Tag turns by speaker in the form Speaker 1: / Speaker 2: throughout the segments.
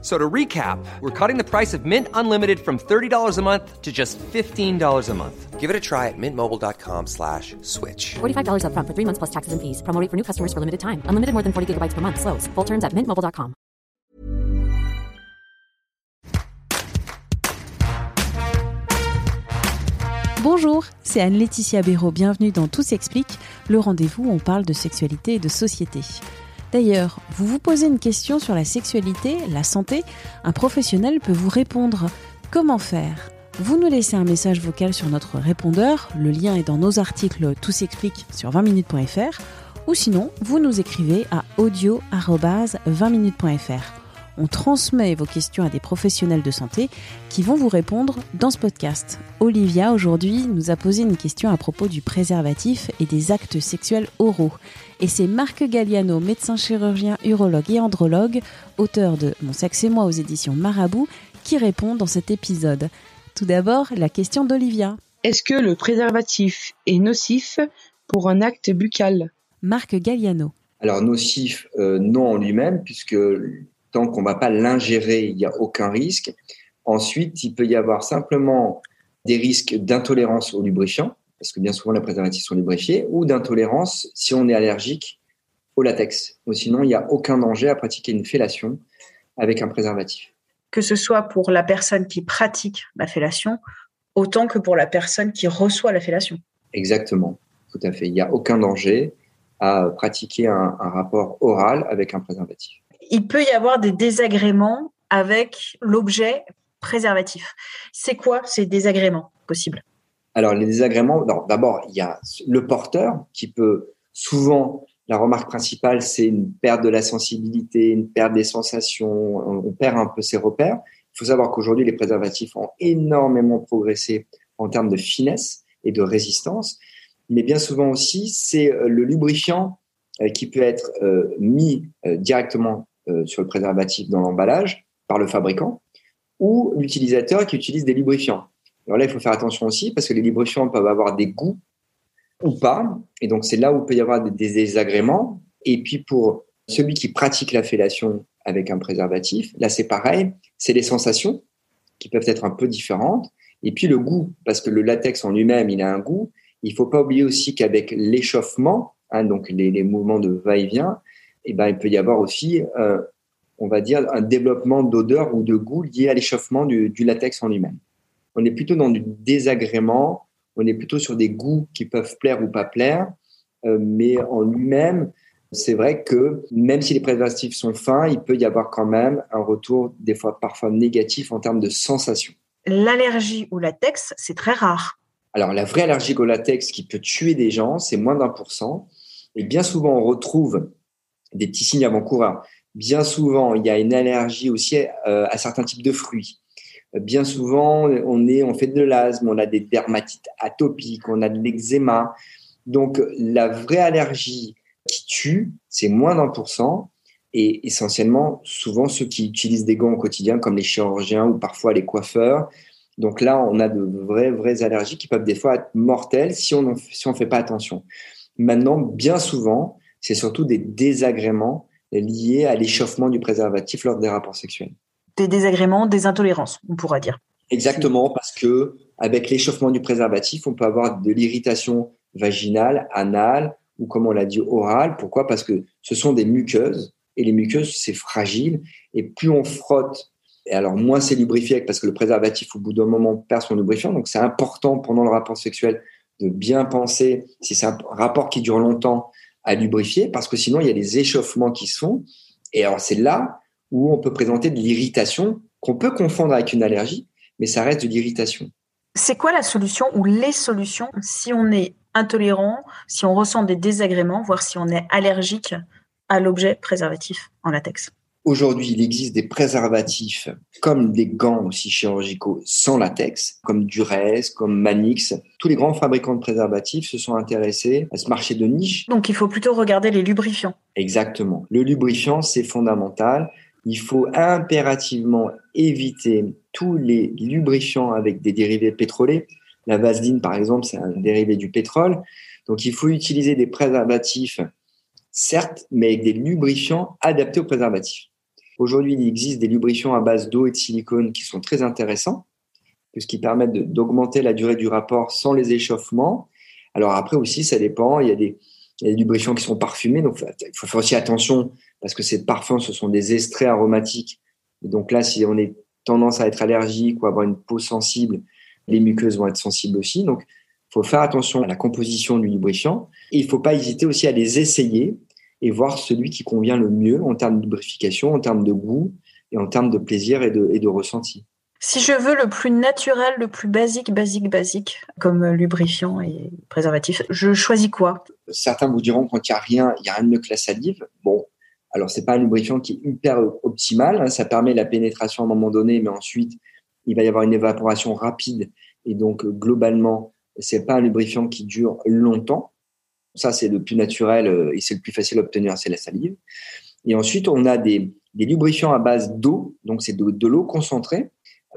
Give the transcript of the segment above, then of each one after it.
Speaker 1: So to recap, we're cutting the price of Mint Unlimited from $30 a month to just $15 a month.
Speaker 2: Give it a try at mintmobile.com slash switch.
Speaker 3: $45 upfront for three months plus taxes and fees. Promo rate for new customers for limited time. Unlimited more than 40 gigabytes per month. Slows. Full terms at mintmobile.com.
Speaker 4: Bonjour, c'est Anne-Laetitia Béraud. Bienvenue dans Tout s'explique, le rendez-vous où on parle de sexualité et de société. D'ailleurs, vous vous posez une question sur la sexualité, la santé, un professionnel peut vous répondre. Comment faire? Vous nous laissez un message vocal sur notre répondeur, le lien est dans nos articles Tout s'explique sur 20minutes.fr, ou sinon, vous nous écrivez à audio-20minutes.fr. On transmet vos questions à des professionnels de santé qui vont vous répondre dans ce podcast. Olivia, aujourd'hui, nous a posé une question à propos du préservatif et des actes sexuels oraux. Et c'est Marc Galliano, médecin chirurgien, urologue et andrologue, auteur de Mon sexe et moi aux éditions Marabout, qui répond dans cet épisode. Tout d'abord, la question d'Olivia.
Speaker 5: Est-ce que le préservatif est nocif pour un acte buccal?
Speaker 4: Marc Galliano.
Speaker 6: Alors nocif, euh, non en lui-même, puisque tant qu'on ne va pas l'ingérer, il n'y a aucun risque. Ensuite, il peut y avoir simplement des risques d'intolérance au lubrifiant, parce que bien souvent les préservatifs sont lubrifiés, ou d'intolérance si on est allergique au latex. Ou sinon, il n'y a aucun danger à pratiquer une fellation avec un préservatif.
Speaker 5: Que ce soit pour la personne qui pratique la fellation, autant que pour la personne qui reçoit la fellation.
Speaker 6: Exactement, tout à fait. Il n'y a aucun danger à pratiquer un, un rapport oral avec un préservatif
Speaker 5: il peut y avoir des désagréments avec l'objet préservatif. C'est quoi ces désagréments possibles?
Speaker 6: Alors, les désagréments, d'abord, il y a le porteur qui peut souvent, la remarque principale, c'est une perte de la sensibilité, une perte des sensations, on perd un peu ses repères. Il faut savoir qu'aujourd'hui, les préservatifs ont énormément progressé en termes de finesse et de résistance. Mais bien souvent aussi, c'est euh, le lubrifiant euh, qui peut être euh, mis directement sur le préservatif dans l'emballage par le fabricant ou l'utilisateur qui utilise des lubrifiants. Alors là, il faut faire attention aussi parce que les lubrifiants peuvent avoir des goûts ou pas. Et donc, c'est là où il peut y avoir des, désagréments. Et puis, pour celui qui pratique la fellation avec un préservatif, là, c'est pareil. C'est les sensations qui peuvent être un peu différentes. Et puis, le goût, parce que le latex en lui-même, il a un goût. Il faut pas oublier aussi qu'avec l'échauffement, hein, donc les, mouvements de va-et-vient, eh ben, il peut y avoir aussi, euh, on va dire, un développement d'odeur ou de goût lié à l'échauffement du, latex en lui-même. On est plutôt dans du désagrément, on est plutôt sur des goûts qui peuvent plaire ou pas plaire, euh, mais en lui-même, c'est vrai que même si les préservatifs sont fins, il peut y avoir quand même un retour des fois parfois négatif en termes de sensation.
Speaker 5: L'allergie au latex, c'est très rare.
Speaker 6: Alors la vraie allergie au latex qui peut tuer des gens, c'est moins d'un pour cent. Et bien souvent, on retrouve des petits signes avant-coureurs. Bien souvent, il y a une allergie aussi euh, à certains types de fruits. Bien souvent, on, est, on fait de l'asthme, on a des dermatites atopiques, on a de l'eczéma. Donc, la vraie allergie qui tue, c'est moins d'un pour cent. Et essentiellement, souvent, ceux qui utilisent des gants au quotidien, comme les chirurgiens ou parfois les coiffeurs. Donc là, on a de vraies, vraies allergies qui peuvent des fois être mortelles si on ne si fait pas attention. Maintenant, bien souvent, c'est surtout des désagréments liés à l'échauffement du préservatif lors des rapports sexuels.
Speaker 5: Des désagréments, des intolérances, on pourra dire.
Speaker 6: Exactement, parce que avec l'échauffement du préservatif, on peut avoir de l'irritation vaginale, anale ou comme on l'a dit orale. Pourquoi? Parce que ce sont des muqueuses et les muqueuses c'est fragile et plus on frotte et alors moins c'est lubrifié parce que le préservatif au bout d'un moment perd son lubrifiant. Donc c'est important pendant le rapport sexuel de bien penser si c'est un rapport qui dure longtemps à lubrifier parce que sinon il y a des échauffements qui se font. Et alors c'est là où on peut présenter de l'irritation qu'on peut confondre avec une allergie, mais ça reste de l'irritation.
Speaker 5: C'est quoi la solution ou les solutions si on est intolérant, si on ressent des désagréments, voire si on est allergique à l'objet préservatif en latex?
Speaker 6: Aujourd'hui, il existe des préservatifs comme des gants aussi chirurgicaux sans latex, comme Durez, comme Manix. Tous les grands fabricants de préservatifs se sont intéressés à ce marché de niche.
Speaker 5: Donc il faut plutôt regarder les lubrifiants.
Speaker 6: Exactement. Le lubrifiant, c'est fondamental. il faut impérativement éviter tous les lubrifiants avec des dérivés pétroliers. La vaseline, par exemple, c'est un dérivé du pétrole. Donc, il faut utiliser des préservatifs, certes, mais avec des lubrifiants adaptés aux préservatifs. Aujourd'hui, il existe des lubrifiants à base d'eau et de silicone qui sont très intéressants, puisqu'ils permettent d'augmenter la durée du rapport sans les échauffements. Alors après aussi, ça dépend. Il y a des, lubrifiants qui sont parfumés, donc il faut faire aussi attention parce que ces parfums, ce sont des extraits aromatiques. Et donc là, si on est tendance à être allergique ou avoir une peau sensible, les muqueuses vont être sensibles aussi. Donc, il faut faire attention à la composition du lubrifiant. Et il ne faut pas hésiter aussi à les essayer et voir celui qui convient le mieux en termes de lubrification, en termes de goût et en termes de plaisir et de, et de ressenti.
Speaker 5: Si je veux le plus naturel, le plus basique, basique, basique, comme lubrifiant et préservatif, je choisis quoi?
Speaker 6: Certains vous diront quand il n'y a rien, il n'y a rien de mieux que la salive. Bon, alors c'est pas un lubrifiant qui est hyper optimal, hein. ça permet la pénétration à un moment donné, mais ensuite il va y avoir une évaporation rapide et donc globalement c'est pas un lubrifiant qui dure longtemps. Ça c'est le plus naturel euh, et c'est le plus facile à obtenir, c'est la salive. Et ensuite on a des, lubrifiants à base d'eau, donc c'est de, l'eau concentrée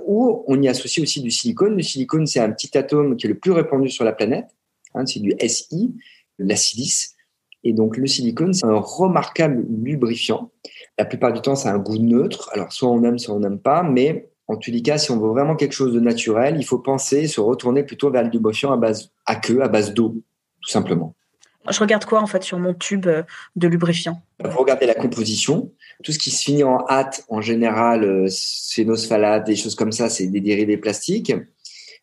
Speaker 6: ou on y associe aussi du silicone. Le silicone, c'est un petit atome qui est le plus répandu sur la planète. Hein, c'est du SI, la silice. Et donc, le silicone, c'est un remarquable lubrifiant. La plupart du temps, a un goût neutre. Alors, soit on aime, soit on n'aime pas. Mais en tous les cas, si on veut vraiment quelque chose de naturel, il faut penser, se retourner plutôt vers le lubrifiant à base à queue, à base d'eau, tout simplement.
Speaker 5: Je regarde quoi en fait sur mon tube euh, de lubrifiant?
Speaker 6: Vous regardez la composition. Tout ce qui se finit en hâte, en général, euh, phénosphalate, des choses comme ça, c'est des dérivés plastiques.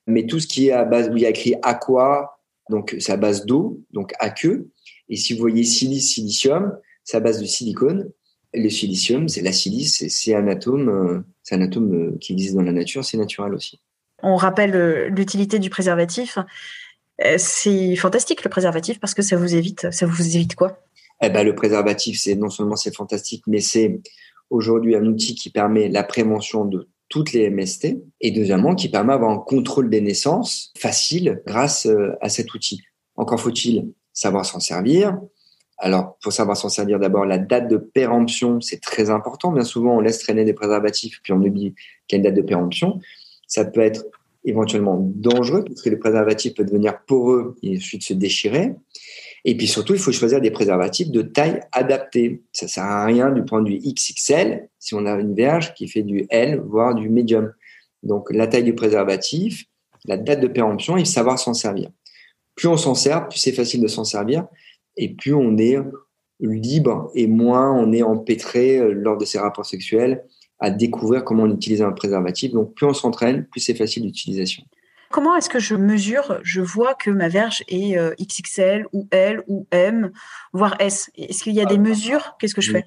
Speaker 6: Mais tout ce qui est à base, où il y a écrit aqua, donc c'est à base d'eau, donc aqueux. Et si vous voyez silice, silicium, c'est à base de silicone. le silicium, c'est la silice, c'est un atome, euh, c'est un atome qui existe dans la nature, c'est naturel aussi.
Speaker 5: On rappelle l'utilité du préservatif. Euh, c'est fantastique le préservatif parce que ça vous évite, ça vous évite quoi?
Speaker 6: Eh ben, le préservatif, c'est non seulement c'est fantastique, mais c'est aujourd'hui un outil qui permet la prévention de toutes les MST et deuxièmement qui permet d'avoir un contrôle des naissances facile grâce euh, à cet outil. Encore faut-il savoir s'en servir. Alors, pour savoir s'en servir, d'abord, la date de péremption, c'est très important. Bien souvent, on laisse traîner des préservatifs, puis on oublie qu'il date de péremption. Ça peut être éventuellement dangereux, parce que le préservatif peut devenir poreux et ensuite se déchirer. Et puis surtout, il faut choisir des préservatifs de taille adaptée. Ça sert à rien du point de vue XXL si on a une verge qui fait du L, voire du médium. Donc la taille du préservatif, la date de péremption et savoir s'en servir. Plus on s'en sert, plus c'est facile de s'en servir et plus on est libre et moins on est empêtré euh, lors de ses rapports sexuels à découvrir comment on utilise un préservatif. Donc plus on s'entraîne, plus c'est facile d'utilisation.
Speaker 5: Comment est-ce que je mesure Je vois que ma verge est euh, XXL ou L ou M, voire S? Est-ce qu'il y a des mesures? Qu'est-ce que je fais?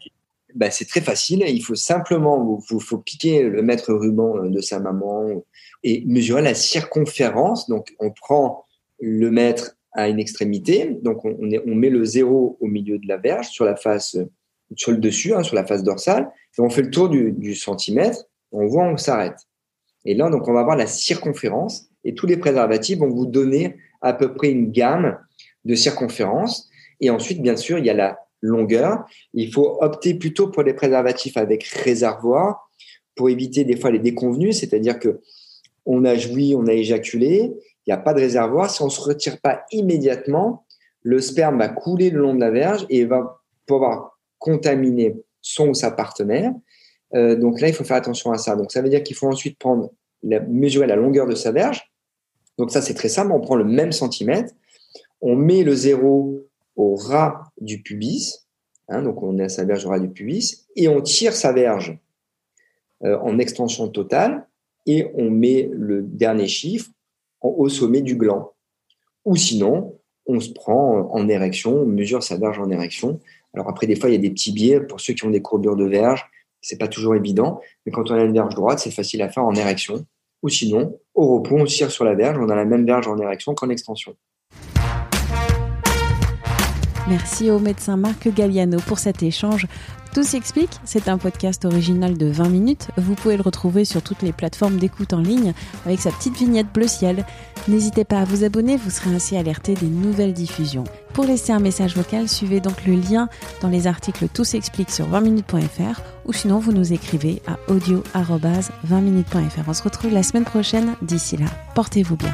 Speaker 6: Bah, C'est très facile. Il faut simplement, il faut, piquer le mètre ruban euh, de sa maman et mesurer la circonférence. Donc, on prend le mètre à une extrémité. Donc, on, on met le zéro au milieu de la verge, sur la face, sur le dessus, hein, sur la face dorsale. Et on fait le tour du, centimètre. On voit, on s'arrête. Et là, donc, on va voir la circonférence et tous les préservatifs vont vous donner à peu près une gamme de circonférence. Et ensuite, bien sûr, il y a la longueur. Il faut opter plutôt pour les préservatifs avec réservoir pour éviter des fois les déconvenus, c'est-à-dire que on a joui, on a éjaculé, il n'y a pas de réservoir. Si on ne se retire pas immédiatement, le sperme va couler le long de la verge et va pouvoir contaminer son ou sa partenaire. Euh, donc là, il faut faire attention à ça. Donc ça veut dire qu'il faut ensuite prendre, mesurer la longueur de sa verge donc ça, c'est très simple. On prend le même centimètre, on met le zéro au ras du pubis, hein, donc on a sa verge au ras du pubis, et on tire sa verge euh, en extension totale, et on met le dernier chiffre au sommet du gland. Ou sinon, on se prend en érection, on mesure sa verge en érection. Alors après, des fois, il y a des petits biais pour ceux qui ont des courbures de verge. C'est pas toujours évident, mais quand on a une verge droite, c'est facile à faire en érection ou sinon, au repos, on tire sur la verge, on a la même verge en érection qu'en extension.
Speaker 4: Merci au médecin Marc Galliano pour cet échange Tout s'explique, c'est un podcast original de 20 minutes. Vous pouvez le retrouver sur toutes les plateformes d'écoute en ligne avec sa petite vignette bleu ciel. N'hésitez pas à vous abonner, vous serez ainsi alerté des nouvelles diffusions. Pour laisser un message vocal, suivez donc le lien dans les articles Tout s'explique sur 20minutes.fr ou sinon vous nous écrivez à audio-20minutes.fr. On se retrouve la semaine prochaine. D'ici là, portez-vous bien.